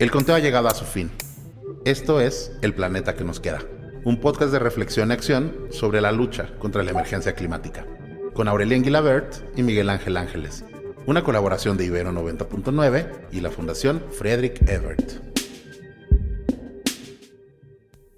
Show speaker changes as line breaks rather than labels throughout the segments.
El conteo ha llegado a su fin. Esto es El Planeta que nos queda, un podcast de reflexión y acción sobre la lucha contra la emergencia climática, con Aurelien Guilabert y Miguel Ángel Ángeles, una colaboración de Ibero 90.9 y la Fundación Friedrich Ebert.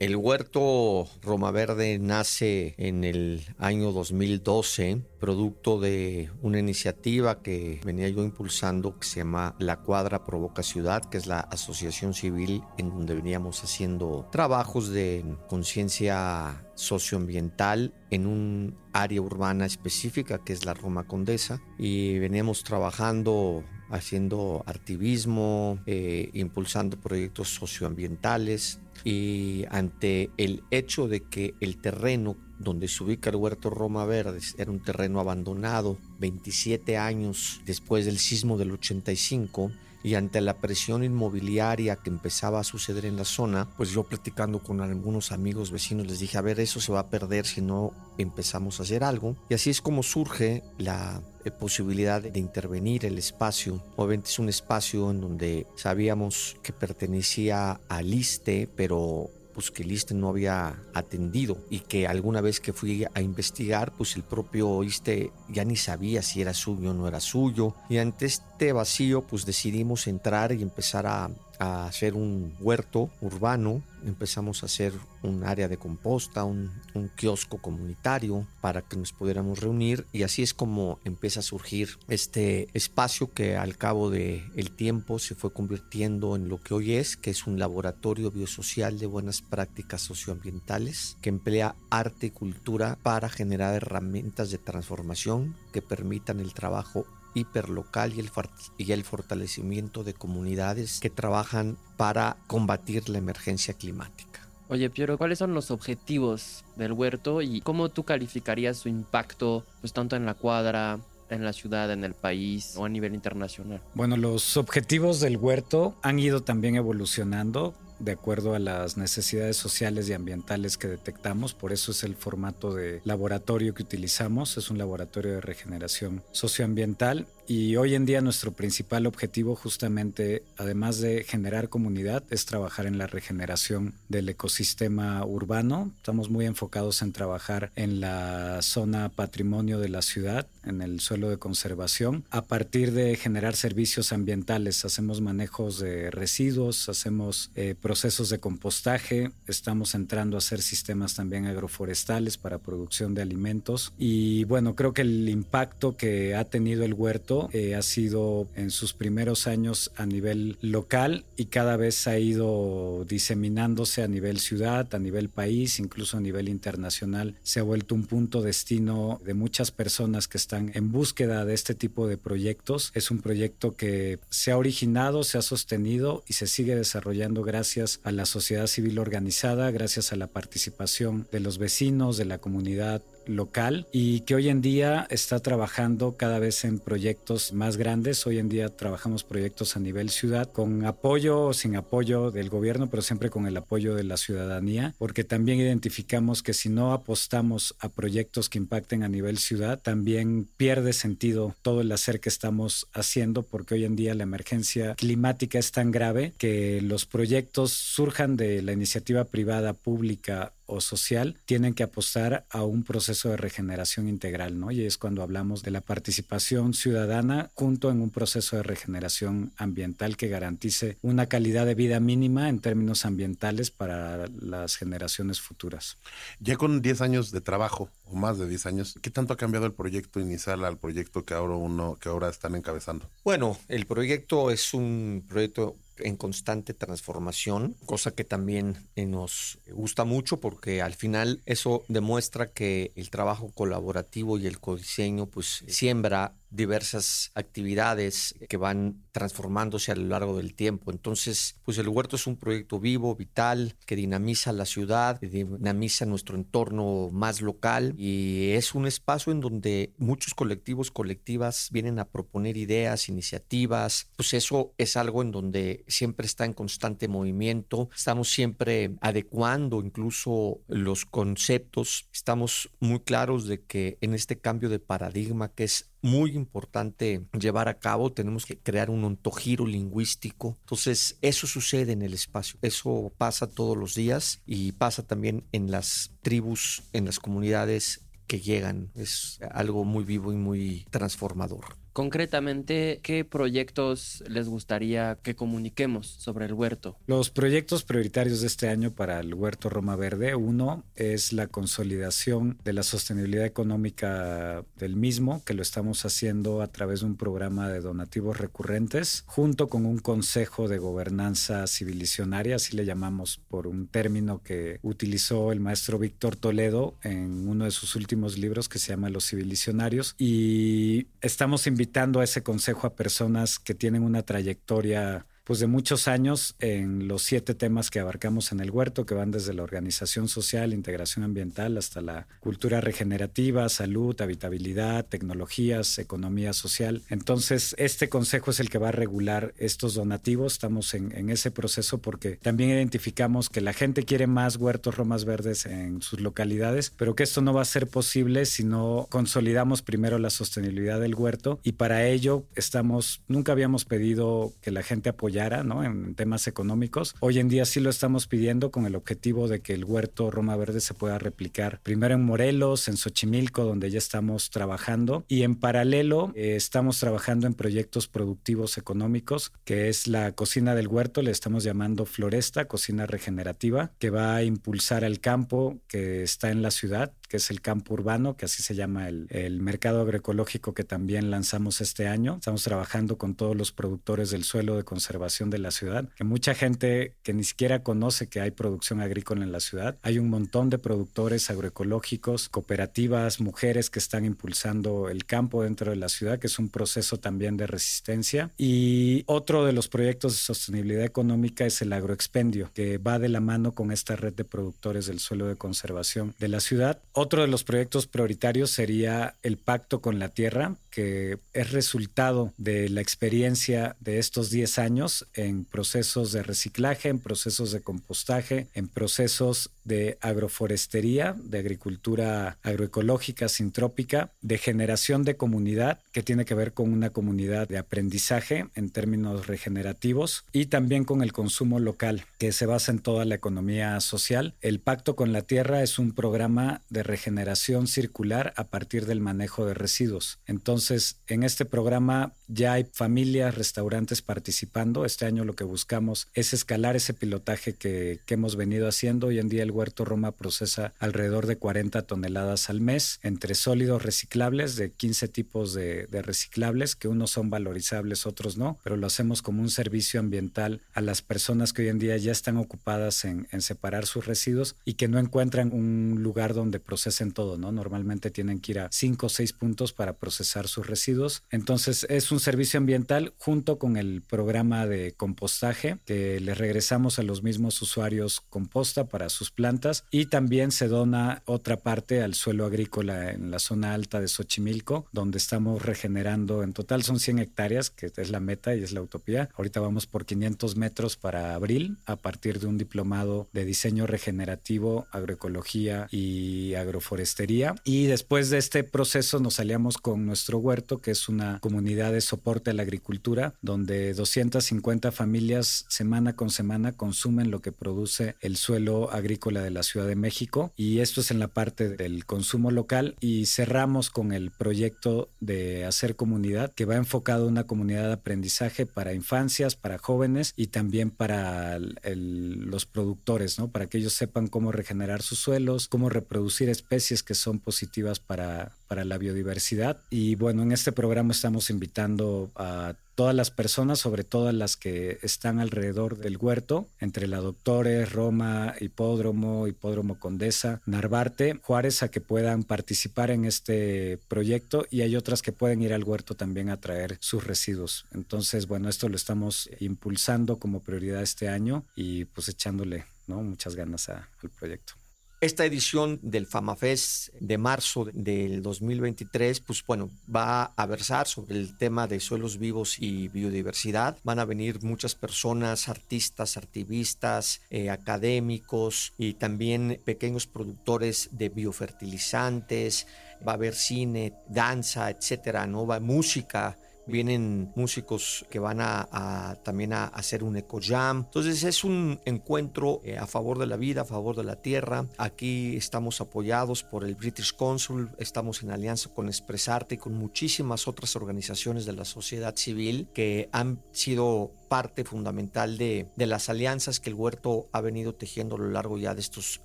El huerto Roma Verde nace en el año 2012, producto de una iniciativa que venía yo impulsando que se llama La Cuadra Provoca Ciudad, que es la asociación civil en donde veníamos haciendo trabajos de conciencia socioambiental en un área urbana específica que es la Roma Condesa y veníamos trabajando haciendo activismo, eh, impulsando proyectos socioambientales y ante el hecho de que el terreno donde se ubica el huerto Roma Verdes era un terreno abandonado 27 años después del sismo del 85, y ante la presión inmobiliaria que empezaba a suceder en la zona, pues yo platicando con algunos amigos vecinos les dije, a ver, eso se va a perder si no empezamos a hacer algo. Y así es como surge la eh, posibilidad de intervenir el espacio. Obviamente es un espacio en donde sabíamos que pertenecía al ISTE, pero pues que el ISTE no había atendido y que alguna vez que fui a investigar, pues el propio ISTE ya ni sabía si era suyo o no era suyo. Y ante este vacío, pues decidimos entrar y empezar a a hacer un huerto urbano, empezamos a hacer un área de composta, un, kiosco comunitario para que nos pudiéramos reunir y así es como empieza a surgir este espacio que al cabo del el tiempo se fue convirtiendo en lo que hoy es, que es un laboratorio biosocial de buenas prácticas socioambientales que emplea arte y cultura para generar herramientas de transformación que permitan el trabajo hiperlocal y el, y el fortalecimiento de comunidades que trabajan para combatir la emergencia climática.
Oye, Piero, ¿cuáles son los objetivos del huerto y cómo tú calificarías su impacto, pues tanto en la cuadra, en la ciudad, en el país o a nivel internacional?
Bueno, los objetivos del huerto han ido también evolucionando de acuerdo a las necesidades sociales y ambientales que detectamos. Por eso es el formato de laboratorio que utilizamos. Es un laboratorio de regeneración socioambiental y hoy en día nuestro principal objetivo justamente, además de generar comunidad, es trabajar en la regeneración del ecosistema urbano. Estamos muy enfocados en trabajar en la zona patrimonio de la ciudad, en el suelo de conservación, a partir de generar servicios ambientales. Hacemos manejos de residuos, hacemos eh, procesos de compostaje, estamos entrando a hacer sistemas también agroforestales para producción de alimentos. Y bueno, creo que el impacto que ha tenido el huerto eh, ha sido en sus primeros años a nivel local y cada vez ha ido diseminándose a nivel ciudad, a nivel país, incluso a nivel internacional. Se ha vuelto un punto destino de muchas personas que están en búsqueda de este tipo de proyectos. Es un proyecto que se ha originado, se ha sostenido y se sigue desarrollando gracias a la sociedad civil organizada, gracias a la participación de los vecinos, de la comunidad local y que hoy en día está trabajando cada vez en proyectos más grandes. Hoy en día trabajamos proyectos a nivel ciudad con apoyo o sin apoyo del gobierno, pero siempre con el apoyo de la ciudadanía, porque también identificamos que si no apostamos a proyectos que impacten a nivel ciudad, también pierde sentido todo el hacer que estamos haciendo, porque hoy en día la emergencia climática es tan grave que los proyectos surjan de la iniciativa privada, pública o social tienen que apostar a un proceso de regeneración integral, ¿no? Y es cuando hablamos de la participación ciudadana junto en un proceso de regeneración ambiental que garantice una calidad de vida mínima en términos ambientales para las generaciones futuras.
Ya con 10 años de trabajo o más de 10 años, ¿qué tanto ha cambiado el proyecto inicial al proyecto que ahora uno que ahora están encabezando?
Bueno, el proyecto es un proyecto en constante transformación, cosa que también eh, nos gusta mucho porque al final eso demuestra que el trabajo colaborativo y el codiseño pues siembra diversas actividades que van transformándose a lo largo del tiempo. Entonces, pues el huerto es un proyecto vivo, vital, que dinamiza la ciudad, dinamiza nuestro entorno más local y es un espacio en donde muchos colectivos, colectivas vienen a proponer ideas, iniciativas. Pues eso es algo en donde siempre está en constante movimiento. Estamos siempre adecuando incluso los conceptos. Estamos muy claros de que en este cambio de paradigma que es muy importante llevar a cabo. Tenemos que crear un ontogiro lingüístico. Entonces, eso sucede en el espacio. Eso pasa todos los días y pasa también en las tribus, en las comunidades que llegan. Es algo muy vivo y muy transformador.
Concretamente, ¿qué proyectos les gustaría que comuniquemos sobre el huerto?
Los proyectos prioritarios de este año para el huerto Roma Verde, uno es la consolidación de la sostenibilidad económica del mismo, que lo estamos haciendo a través de un programa de donativos recurrentes, junto con un consejo de gobernanza civilizacionaria, así le llamamos por un término que utilizó el maestro Víctor Toledo en uno de sus últimos libros que se llama Los civilizacionarios, y estamos invitando invitando a ese consejo a personas que tienen una trayectoria pues de muchos años en los siete temas que abarcamos en el huerto, que van desde la organización social, integración ambiental, hasta la cultura regenerativa, salud, habitabilidad, tecnologías, economía social. Entonces, este consejo es el que va a regular estos donativos. Estamos en, en ese proceso porque también identificamos que la gente quiere más huertos romas verdes en sus localidades, pero que esto no va a ser posible si no consolidamos primero la sostenibilidad del huerto y para ello estamos, nunca habíamos pedido que la gente apoye ¿no? en temas económicos. Hoy en día sí lo estamos pidiendo con el objetivo de que el huerto Roma Verde se pueda replicar primero en Morelos, en Xochimilco, donde ya estamos trabajando, y en paralelo eh, estamos trabajando en proyectos productivos económicos, que es la cocina del huerto, le estamos llamando Floresta, cocina regenerativa, que va a impulsar al campo que está en la ciudad que es el campo urbano, que así se llama el, el, mercado agroecológico que también lanzamos este año. Estamos trabajando con todos los productores del suelo de conservación de la ciudad, que mucha gente que ni siquiera conoce que hay producción agrícola en la ciudad. Hay un montón de productores agroecológicos, cooperativas, mujeres que están impulsando el campo dentro de la ciudad, que es un proceso también de resistencia. Y otro de los proyectos de sostenibilidad económica es el agroexpendio, que va de la mano con esta red de productores del suelo de conservación de la ciudad. Otro de los proyectos prioritarios sería el pacto con la tierra, que es resultado de la experiencia de estos 10 años en procesos de reciclaje, en procesos de compostaje, en procesos de agroforestería, de agricultura agroecológica, sintrópica, de generación de comunidad, que tiene que ver con una comunidad de aprendizaje en términos regenerativos y también con el consumo local, que se basa en toda la economía social. El Pacto con la Tierra es un programa de regeneración circular a partir del manejo de residuos. Entonces, en este programa ya hay familias, restaurantes participando. Este año lo que buscamos es escalar ese pilotaje que, hemos venido haciendo. Hoy en día el Huerto Roma procesa alrededor de 40 toneladas al mes entre sólidos reciclables de 15 tipos de, de reciclables, que unos son valorizables, otros no, pero lo hacemos como un servicio ambiental a las personas que hoy en día ya están ocupadas en, en separar sus residuos y que no encuentran un lugar donde procesen todo, ¿no? Normalmente tienen que ir a 5 o 6 puntos para procesar sus residuos. Entonces es un servicio ambiental junto con el programa de compostaje que les regresamos a los mismos usuarios composta para sus plantas y también se dona otra parte al suelo agrícola en la zona alta de Xochimilco, donde estamos regenerando, en total son 100 hectáreas, que es la meta y es la utopía. Ahorita vamos por 500 metros para abril a partir de un diplomado de diseño regenerativo, agroecología y agroforestería. Y después de este proceso nos aliamos con nuestro huerto, que es una comunidad de soporte a la agricultura, donde 250 familias semana con semana consumen lo que produce el suelo agrícola de la Ciudad de México y esto es en la parte del consumo local y cerramos con el proyecto de hacer comunidad que va enfocado a una comunidad de aprendizaje para infancias, para jóvenes y también para los productores, ¿no? Para que ellos sepan cómo regenerar sus suelos, cómo reproducir especies que son positivas para, para la biodiversidad. Y bueno, en este programa estamos invitando a todas las personas, sobre todo las que están alrededor del huerto, entre la Doctores, Roma, Hipódromo, Hipódromo Condesa, Narvarte, Juárez, a que puedan participar en este proyecto y hay otras que pueden ir al huerto también a traer sus residuos. Entonces, bueno, esto lo estamos impulsando como prioridad este año y pues echándole ¿no? muchas ganas al proyecto.
Esta edición del FamaFest de marzo del 2023, pues bueno, va a versar sobre el tema de suelos vivos y biodiversidad. Van a venir muchas personas, artistas, activistas, eh, académicos y también pequeños productores de biofertilizantes. Va a haber cine, danza, etcétera, ¿no? Va música vienen músicos que van a, también a, hacer un eco jam. Entonces es un encuentro eh, a favor de la vida, a favor de la tierra. Aquí estamos apoyados por el British Consul, estamos en alianza con Expresarte y con muchísimas otras organizaciones de la sociedad civil que han sido parte fundamental de, de, las alianzas que el huerto ha venido tejiendo a lo largo ya de estos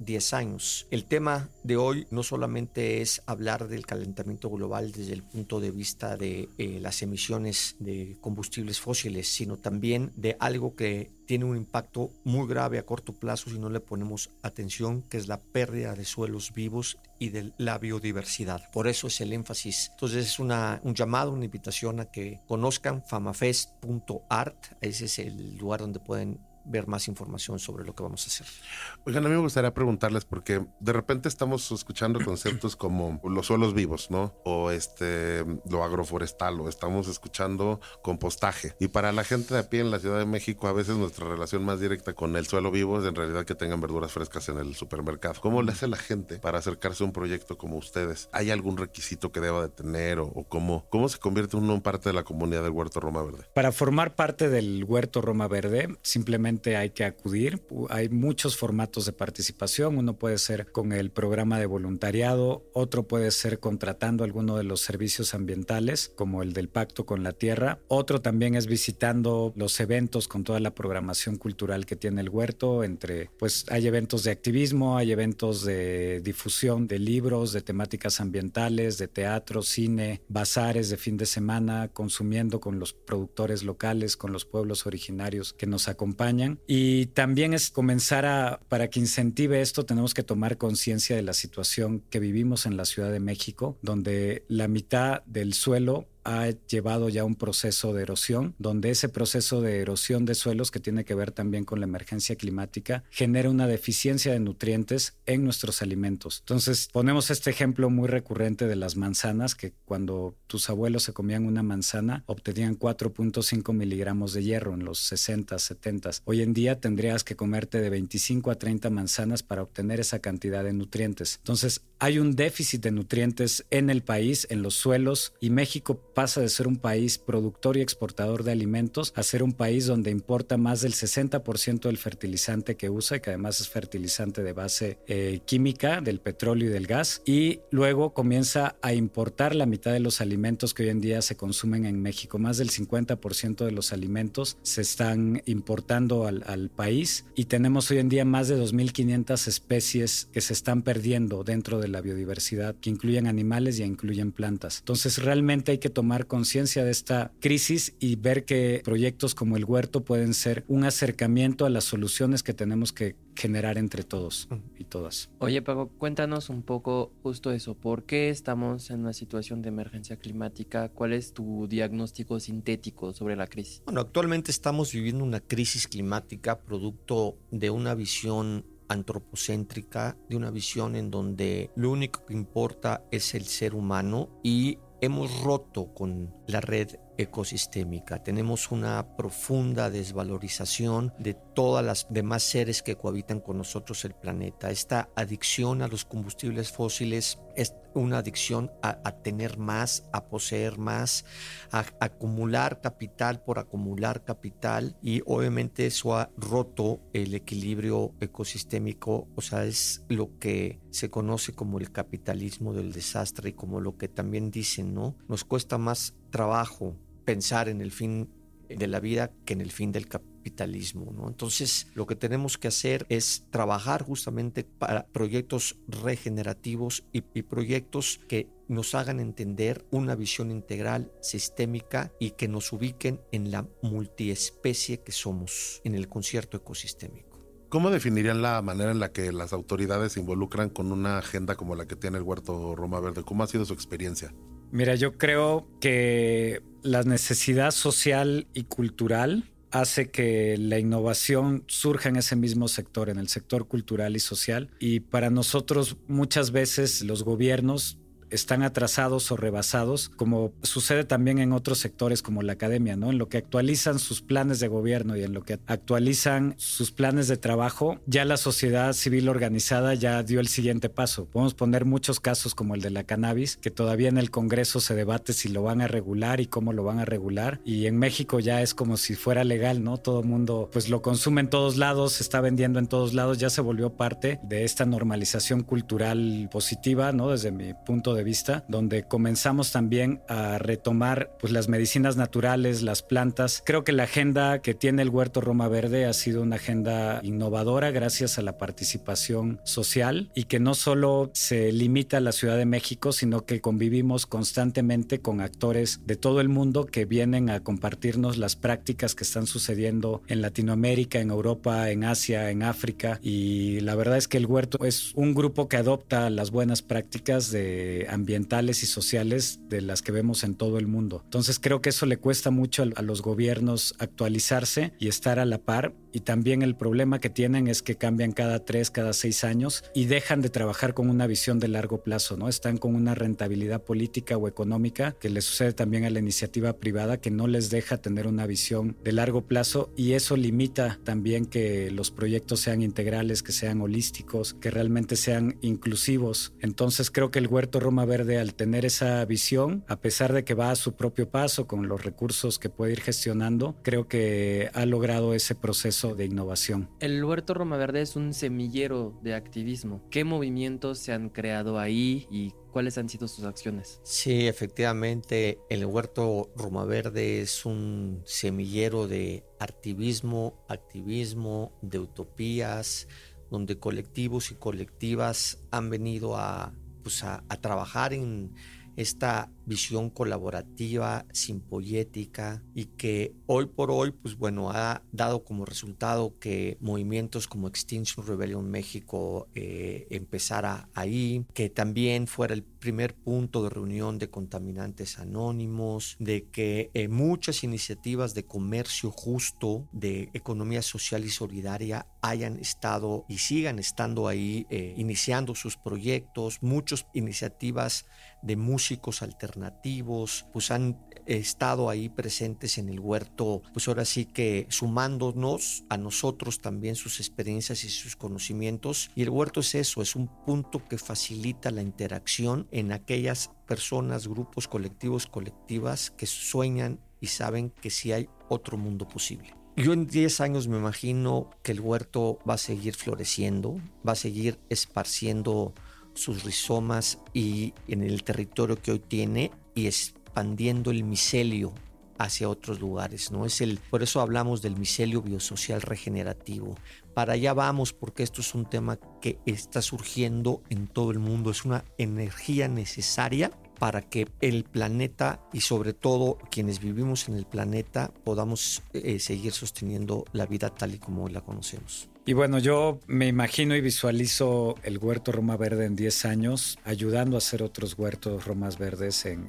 10 años. El tema de hoy no solamente es hablar del calentamiento global desde el punto de vista de eh, las emisiones de combustibles fósiles, sino también de algo que tiene un impacto muy grave a corto plazo si no le ponemos atención, que es la pérdida de suelos vivos y de la biodiversidad. Por eso es el énfasis. Entonces es una, un llamado, una invitación a que conozcan famafest.art. Ese es el lugar donde pueden ver más información sobre lo que vamos a hacer.
Oigan, a mí me gustaría preguntarles porque de repente estamos escuchando conceptos como los suelos vivos, ¿no? O este lo agroforestal o estamos escuchando compostaje. Y para la gente de a pie en la Ciudad de México, a veces nuestra relación más directa con el suelo vivo es en realidad que tengan verduras frescas en el supermercado. ¿Cómo le hace la gente para acercarse a un proyecto como ustedes? ¿Hay algún requisito que deba de tener o, o cómo, cómo se convierte uno en parte de la comunidad del Huerto Roma Verde?
Para formar parte del Huerto Roma Verde, simplemente hay que acudir. Hay muchos formatos de participación. Uno puede ser con el programa de voluntariado, otro puede ser contratando alguno de los servicios ambientales, como el del Pacto con la Tierra. Otro también es visitando los eventos con toda la programación cultural que tiene el huerto. Entre, pues hay eventos de activismo, hay eventos de difusión de libros, de temáticas ambientales, de teatro, cine, bazares de fin de semana, consumiendo con los productores locales, con los pueblos originarios que nos acompañan y también es comenzar a, para que incentive esto, tenemos que tomar conciencia de la situación que vivimos en la Ciudad de México, donde la mitad del suelo ha llevado ya un proceso de erosión, donde ese proceso de erosión de suelos, que tiene que ver también con la emergencia climática, genera una deficiencia de nutrientes en nuestros alimentos. Entonces, ponemos este ejemplo muy recurrente de las manzanas, que cuando tus abuelos se comían una manzana, obtenían 4.5 miligramos de hierro en los 60, 70. Hoy en día tendrías que comerte de 25 a 30 manzanas para obtener esa cantidad de nutrientes. Entonces, hay un déficit de nutrientes en el país, en los suelos, y México pasa de ser un país productor y exportador de alimentos a ser un país donde importa más del 60% del fertilizante que usa, y que además es fertilizante de base eh, química del petróleo y del gas, y luego comienza a importar la mitad de los alimentos que hoy en día se consumen en México. Más del 50% de los alimentos se están importando al, al país y tenemos hoy en día más de 2.500 especies que se están perdiendo dentro de la biodiversidad, que incluyen animales y incluyen plantas. Entonces realmente hay que tomar conciencia de esta crisis y ver que proyectos como el huerto pueden ser un acercamiento a las soluciones que tenemos que generar entre todos y todas.
Oye, Pago, cuéntanos un poco justo eso. ¿Por qué estamos en una situación de emergencia climática? ¿Cuál es tu diagnóstico sintético sobre la crisis?
Bueno, actualmente estamos viviendo una crisis climática producto de una visión antropocéntrica, de una visión en donde lo único que importa es el ser humano y hemos roto con la red ecosistémica. Tenemos una profunda desvalorización de todas las demás seres que cohabitan con nosotros el planeta. Esta adicción a los combustibles fósiles es una adicción a, tener más, a poseer más, a, acumular capital por acumular capital y obviamente eso ha roto el equilibrio ecosistémico, o sea, es lo que se conoce como el capitalismo del desastre y como lo que también dicen, ¿no? Nos cuesta más trabajo pensar en el fin de la vida que en el fin del capitalismo. Entonces, lo que tenemos que hacer es trabajar justamente para proyectos regenerativos y, y, proyectos que nos hagan entender una visión integral, sistémica y que nos ubiquen en la multiespecie que somos, en el concierto ecosistémico.
¿Cómo definirían la manera en la que las autoridades se involucran con una agenda como la que tiene el Huerto Roma Verde? ¿Cómo ha sido su experiencia?
Mira, yo creo que la necesidad social y cultural hace que la innovación surja en ese mismo sector, en el sector cultural y social. Y para nosotros muchas veces los gobiernos están atrasados o rebasados, como sucede también en otros sectores como la academia, ¿no? En lo que actualizan sus planes de gobierno y en lo que actualizan sus planes de trabajo, ya la sociedad civil organizada ya dio el siguiente paso. Podemos poner muchos casos como el de la cannabis, que todavía en el Congreso se debate si lo van a regular y cómo lo van a regular. Y en México ya es como si fuera legal, ¿no? Todo el mundo pues lo consume en todos lados, se está vendiendo en todos lados, ya se volvió parte de esta normalización cultural positiva, ¿no? Desde mi punto de vista, donde comenzamos también a retomar pues, las medicinas naturales, las plantas. Creo que la agenda que tiene el Huerto Roma Verde ha sido una agenda innovadora gracias a la participación social y que no solo se limita a la Ciudad de México, sino que convivimos constantemente con actores de todo el mundo que vienen a compartirnos las prácticas que están sucediendo en Latinoamérica, en Europa, en Asia, en África. Y la verdad es que el Huerto es un grupo que adopta las buenas prácticas de ambientales y sociales de las que vemos en todo el mundo. Entonces creo que eso le cuesta mucho a los gobiernos actualizarse y estar a la par y también el problema que tienen es que cambian cada tres, cada seis años y dejan de trabajar con una visión de largo plazo, ¿no? Están con una rentabilidad política o económica que le sucede también a la iniciativa privada que no les deja tener una visión de largo plazo y eso limita también que los proyectos sean integrales, que sean holísticos, que realmente sean inclusivos. Entonces creo que el Huerto Roma Verde al tener esa visión, a pesar de que va a su propio paso con los recursos que puede ir gestionando, creo que ha logrado ese proceso de innovación.
El Huerto Roma Verde es un semillero de activismo. ¿Qué movimientos se han creado ahí y cuáles han sido sus acciones?
Sí, efectivamente, el Huerto Roma Verde es un semillero de activismo, activismo, de utopías, donde colectivos y colectivas han venido a, pues a trabajar en esta visión colaborativa, simpoyética y que hoy por hoy, pues bueno, ha dado como resultado que movimientos como Extinction Rebellion México eh, empezara ahí, que también fuera el primer punto de reunión de contaminantes anónimos, de que eh, muchas iniciativas de comercio justo, de economía social y solidaria hayan estado y sigan estando ahí eh, iniciando sus proyectos, muchas iniciativas de músicos alternativos, pues han estado ahí presentes en el huerto, pues ahora sí que sumándonos a nosotros también sus experiencias y sus conocimientos. Y el huerto es eso, es un punto que facilita la interacción en aquellas personas, grupos, colectivos, colectivas que sueñan y saben que sí hay otro mundo posible. Yo en 10 años me imagino que el huerto va a seguir floreciendo, va a seguir esparciendo sus rizomas y en el territorio que hoy tiene y expandiendo el micelio hacia otros lugares, ¿no? Es el, por eso hablamos del micelio biosocial regenerativo. Para allá vamos porque esto es un tema que está surgiendo en todo el mundo, es una energía necesaria para que el planeta y sobre todo quienes vivimos en el planeta podamos eh, seguir sosteniendo la vida tal y como la conocemos.
Y bueno, yo me imagino y visualizo el huerto Roma Verde en 10 años, ayudando a hacer otros huertos Romas Verdes en,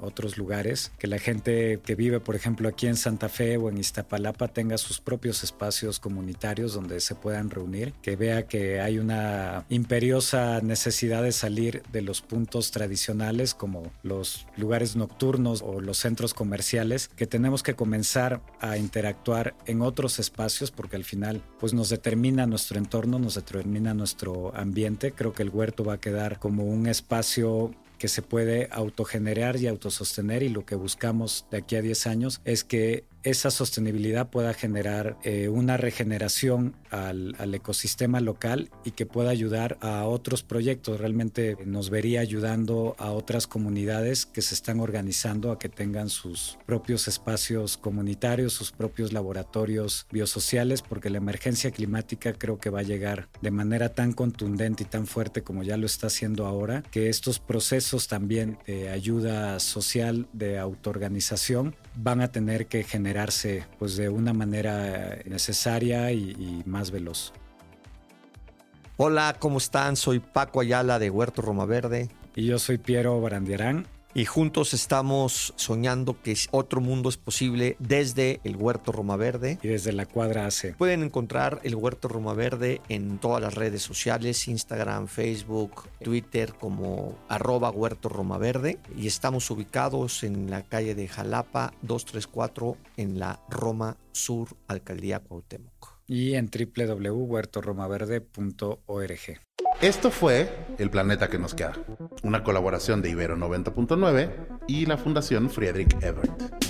otros lugares, que la gente que vive, por ejemplo, aquí en Santa Fe o en Iztapalapa tenga sus propios espacios comunitarios donde se puedan reunir, que vea que hay una imperiosa necesidad de salir de los puntos tradicionales como los lugares nocturnos o los centros comerciales, que tenemos que comenzar a interactuar en otros espacios porque al final pues nos determina nuestro entorno, nos determina nuestro ambiente. Creo que el huerto va a quedar como un espacio que se puede autogenerar y autosostener y lo que buscamos de aquí a 10 años es que esa sostenibilidad pueda generar eh, una regeneración al, ecosistema local y que pueda ayudar a otros proyectos. Realmente nos vería ayudando a otras comunidades que se están organizando a que tengan sus propios espacios comunitarios, sus propios laboratorios biosociales, porque la emergencia climática creo que va a llegar de manera tan contundente y tan fuerte como ya lo está haciendo ahora, que estos procesos también de ayuda social, de autoorganización, van a tener que generarse pues de una manera necesaria y, más veloz.
Hola, ¿cómo están? Soy Paco Ayala de Huerto Roma Verde.
Y yo soy Piero Barandiarán
y juntos estamos soñando que otro mundo es posible desde el Huerto Roma Verde.
Y desde la cuadra AC.
Pueden encontrar el Huerto Roma Verde en todas las redes sociales, Instagram, Facebook, Twitter como arroba Huerto Roma Verde. Y estamos ubicados en la calle de Jalapa 234 en la Roma Sur, Alcaldía Cuauhtémoc.
Y en www.huertoromaverde.org.
Esto fue El Planeta que nos queda, una colaboración de Ibero 90.9 y la Fundación Friedrich Ebert.